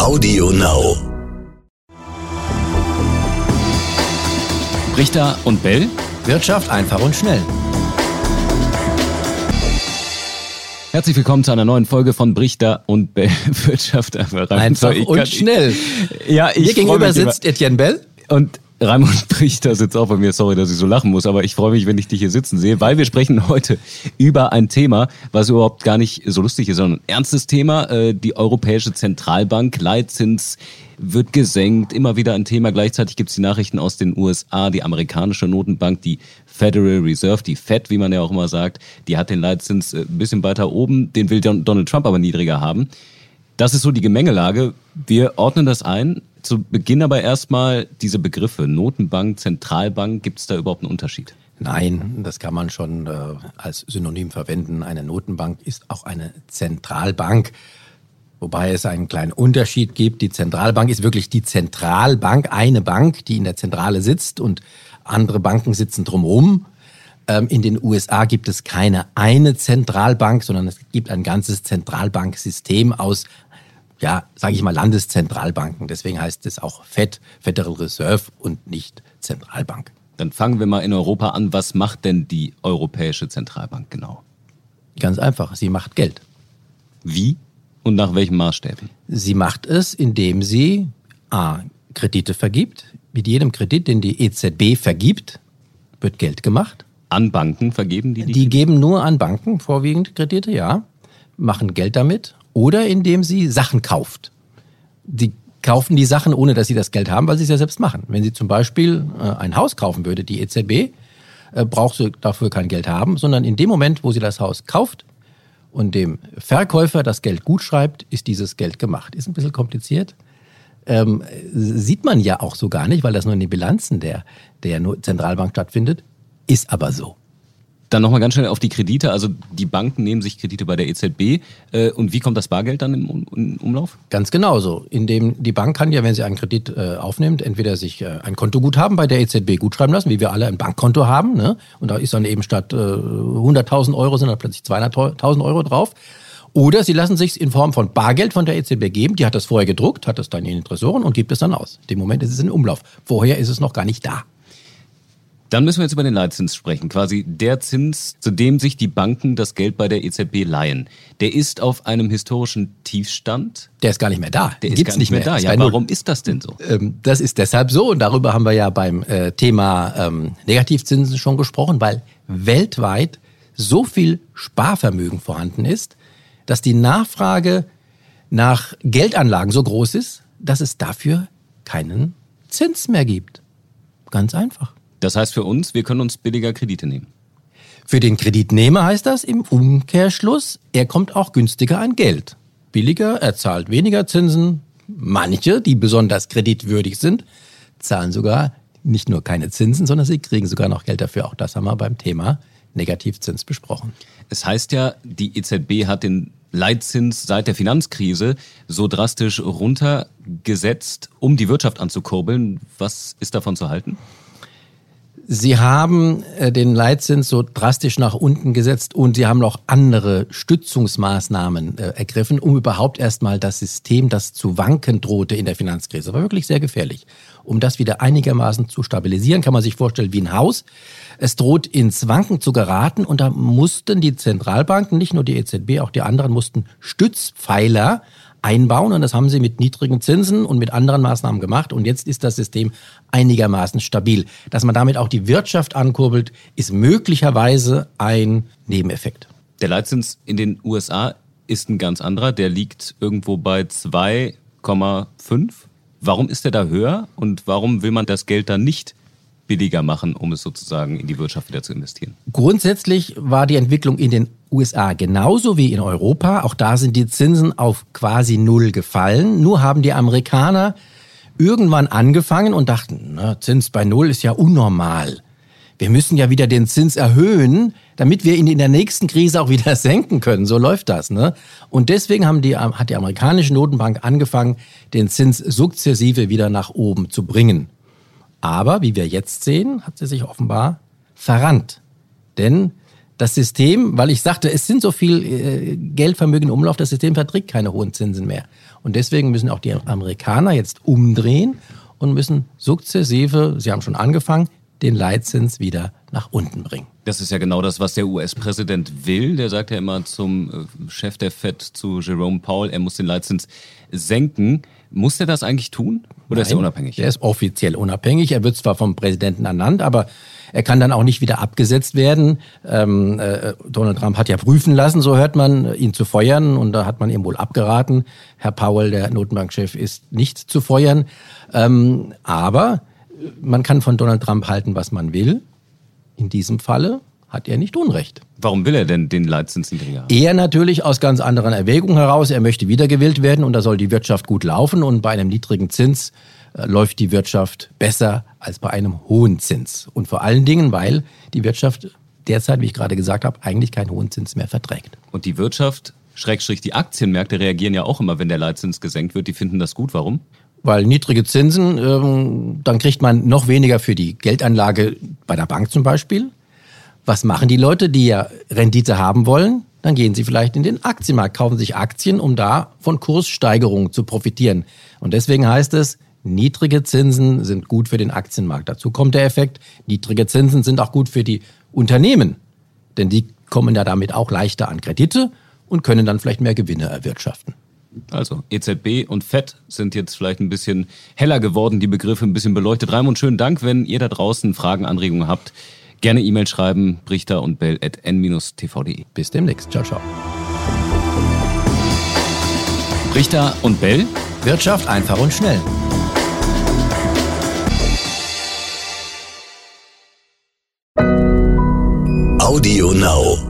Audio Now. Richter und Bell. Wirtschaft einfach und schnell. Herzlich willkommen zu einer neuen Folge von Brichter und Bell. Wirtschaft einfach, einfach und kann, schnell. Ja, ich Mir gegenüber sitzt Etienne Bell. Und Raimund Brichter sitzt auch bei mir. Sorry, dass ich so lachen muss, aber ich freue mich, wenn ich dich hier sitzen sehe, weil wir sprechen heute über ein Thema, was überhaupt gar nicht so lustig ist, sondern ein ernstes Thema. Äh, die Europäische Zentralbank, Leitzins wird gesenkt, immer wieder ein Thema. Gleichzeitig gibt es die Nachrichten aus den USA, die amerikanische Notenbank, die Federal Reserve, die Fed, wie man ja auch immer sagt, die hat den Leitzins äh, ein bisschen weiter oben, den will Donald Trump aber niedriger haben. Das ist so die Gemengelage. Wir ordnen das ein. Zu Beginn aber erstmal diese Begriffe Notenbank, Zentralbank. Gibt es da überhaupt einen Unterschied? Nein, das kann man schon äh, als Synonym verwenden. Eine Notenbank ist auch eine Zentralbank. Wobei es einen kleinen Unterschied gibt. Die Zentralbank ist wirklich die Zentralbank, eine Bank, die in der Zentrale sitzt und andere Banken sitzen drumherum. Ähm, in den USA gibt es keine eine Zentralbank, sondern es gibt ein ganzes Zentralbanksystem aus ja, sage ich mal, Landeszentralbanken. Deswegen heißt es auch FED, Federal Reserve und nicht Zentralbank. Dann fangen wir mal in Europa an. Was macht denn die Europäische Zentralbank genau? Ganz einfach, sie macht Geld. Wie und nach welchen Maßstäben? Sie macht es, indem sie A, Kredite vergibt. Mit jedem Kredit, den die EZB vergibt, wird Geld gemacht. An Banken vergeben die? Die, die geben nur an Banken vorwiegend Kredite, ja. Machen Geld damit oder indem sie Sachen kauft. Die kaufen die Sachen, ohne dass sie das Geld haben, weil sie es ja selbst machen. Wenn sie zum Beispiel äh, ein Haus kaufen würde, die EZB, äh, braucht sie dafür kein Geld haben, sondern in dem Moment, wo sie das Haus kauft und dem Verkäufer das Geld gut schreibt, ist dieses Geld gemacht. Ist ein bisschen kompliziert. Ähm, sieht man ja auch so gar nicht, weil das nur in den Bilanzen der, der Zentralbank stattfindet. Ist aber so. Dann nochmal ganz schnell auf die Kredite. Also die Banken nehmen sich Kredite bei der EZB. Äh, und wie kommt das Bargeld dann im, Umlauf? Ganz genauso. Indem die Bank kann ja, wenn sie einen Kredit äh, aufnimmt, entweder sich äh, ein Kontoguthaben bei der EZB gutschreiben lassen, wie wir alle ein Bankkonto haben. Ne? Und da ist dann eben statt 100.000 Euro sind dann plötzlich 200.000 Euro drauf. Oder sie lassen sich in Form von Bargeld von der EZB geben. Die hat das vorher gedruckt, hat das dann in den Tresoren und gibt es dann aus. In dem Moment ist es in Umlauf. Vorher ist es noch gar nicht da. Dann müssen wir jetzt über den Leitzins sprechen. Quasi der Zins, zu dem sich die Banken das Geld bei der EZB leihen. Der ist auf einem historischen Tiefstand. Der ist gar nicht mehr da. Der ist gar nicht mehr, mehr. da. Ja, warum ist das denn so? Ähm, das ist deshalb so und darüber haben wir ja beim äh, Thema ähm, Negativzinsen schon gesprochen, weil weltweit so viel Sparvermögen vorhanden ist, dass die Nachfrage nach Geldanlagen so groß ist, dass es dafür keinen Zins mehr gibt. Ganz einfach. Das heißt für uns, wir können uns billiger Kredite nehmen. Für den Kreditnehmer heißt das im Umkehrschluss, er kommt auch günstiger an Geld. Billiger, er zahlt weniger Zinsen. Manche, die besonders kreditwürdig sind, zahlen sogar nicht nur keine Zinsen, sondern sie kriegen sogar noch Geld dafür. Auch das haben wir beim Thema Negativzins besprochen. Es heißt ja, die EZB hat den Leitzins seit der Finanzkrise so drastisch runtergesetzt, um die Wirtschaft anzukurbeln. Was ist davon zu halten? Sie haben äh, den Leitzins so drastisch nach unten gesetzt und Sie haben noch andere Stützungsmaßnahmen äh, ergriffen, um überhaupt erstmal das System, das zu wanken drohte in der Finanzkrise, war wirklich sehr gefährlich. Um das wieder einigermaßen zu stabilisieren, kann man sich vorstellen wie ein Haus. Es droht ins Wanken zu geraten und da mussten die Zentralbanken, nicht nur die EZB, auch die anderen mussten Stützpfeiler einbauen und das haben sie mit niedrigen Zinsen und mit anderen Maßnahmen gemacht und jetzt ist das System einigermaßen stabil. Dass man damit auch die Wirtschaft ankurbelt, ist möglicherweise ein Nebeneffekt. Der Leitzins in den USA ist ein ganz anderer, der liegt irgendwo bei 2,5. Warum ist der da höher und warum will man das Geld dann nicht billiger machen, um es sozusagen in die Wirtschaft wieder zu investieren? Grundsätzlich war die Entwicklung in den USA genauso wie in Europa. Auch da sind die Zinsen auf quasi Null gefallen. Nur haben die Amerikaner irgendwann angefangen und dachten, na, Zins bei Null ist ja unnormal. Wir müssen ja wieder den Zins erhöhen, damit wir ihn in der nächsten Krise auch wieder senken können. So läuft das. Ne? Und deswegen haben die, hat die amerikanische Notenbank angefangen, den Zins sukzessive wieder nach oben zu bringen. Aber wie wir jetzt sehen, hat sie sich offenbar verrannt. Denn Das System, weil ich sagte, es sind so viel äh, Geldvermögen im Umlauf, das System verträgt keine hohen Zinsen mehr. Und deswegen müssen auch die Amerikaner jetzt umdrehen und müssen sukzessive, sie haben schon angefangen, den Leitzins wieder nach unten bringen. Das ist ja genau das, was der US-Präsident will. Der sagt ja immer zum äh, Chef der FED, zu Jerome Powell, er muss den Leitzins senken. Muss er das eigentlich tun? Oder Nein, ist er unabhängig? Er ist offiziell unabhängig. Er wird zwar vom Präsidenten ernannt, aber er kann dann auch nicht wieder abgesetzt werden. Ähm, äh, Donald Trump hat ja prüfen lassen, so hört man, ihn zu feuern. Und da hat man ihm wohl abgeraten. Herr Powell, der Notenbankchef, ist nicht zu feuern. Ähm, aber man kann von Donald Trump halten, was man will. In diesem Falle hat er nicht Unrecht. Warum will er denn den Leitzins niedriger haben? Er natürlich aus ganz anderen Erwägungen heraus. Er möchte wiedergewählt werden und da soll die Wirtschaft gut laufen. Und bei einem niedrigen Zins äh, läuft die Wirtschaft besser als bei einem hohen Zins. Und vor allen Dingen, weil die Wirtschaft derzeit, wie ich gerade gesagt habe, eigentlich keinen hohen Zins mehr verträgt. Und die Wirtschaft, Schrägstrich die Aktienmärkte reagieren ja auch immer, wenn der Leitzins gesenkt wird. Die finden das gut. Warum? Weil niedrige Zinsen, ähm, dann kriegt man noch weniger für die Geldanlage bei der Bank zum Beispiel. Was machen die Leute, die ja Rendite haben wollen? Dann gehen sie vielleicht in den Aktienmarkt, kaufen sich Aktien, um da von Kurssteigerungen zu profitieren. Und deswegen heißt es, niedrige Zinsen sind gut für den Aktienmarkt. Dazu kommt der Effekt, niedrige Zinsen sind auch gut für die Unternehmen. Denn die kommen ja damit auch leichter an Kredite und können dann vielleicht mehr Gewinne erwirtschaften. Also EZB und FED sind jetzt vielleicht ein bisschen heller geworden, die Begriffe ein bisschen beleuchtet. Raimund, schönen Dank, wenn ihr da draußen Fragen, Anregungen habt. Gerne E-Mail schreiben, brichter und bell at n-tv.de. Bis demnächst. Ciao, ciao. Brichter und Bell. Wirtschaft einfach und schnell. Audio Now.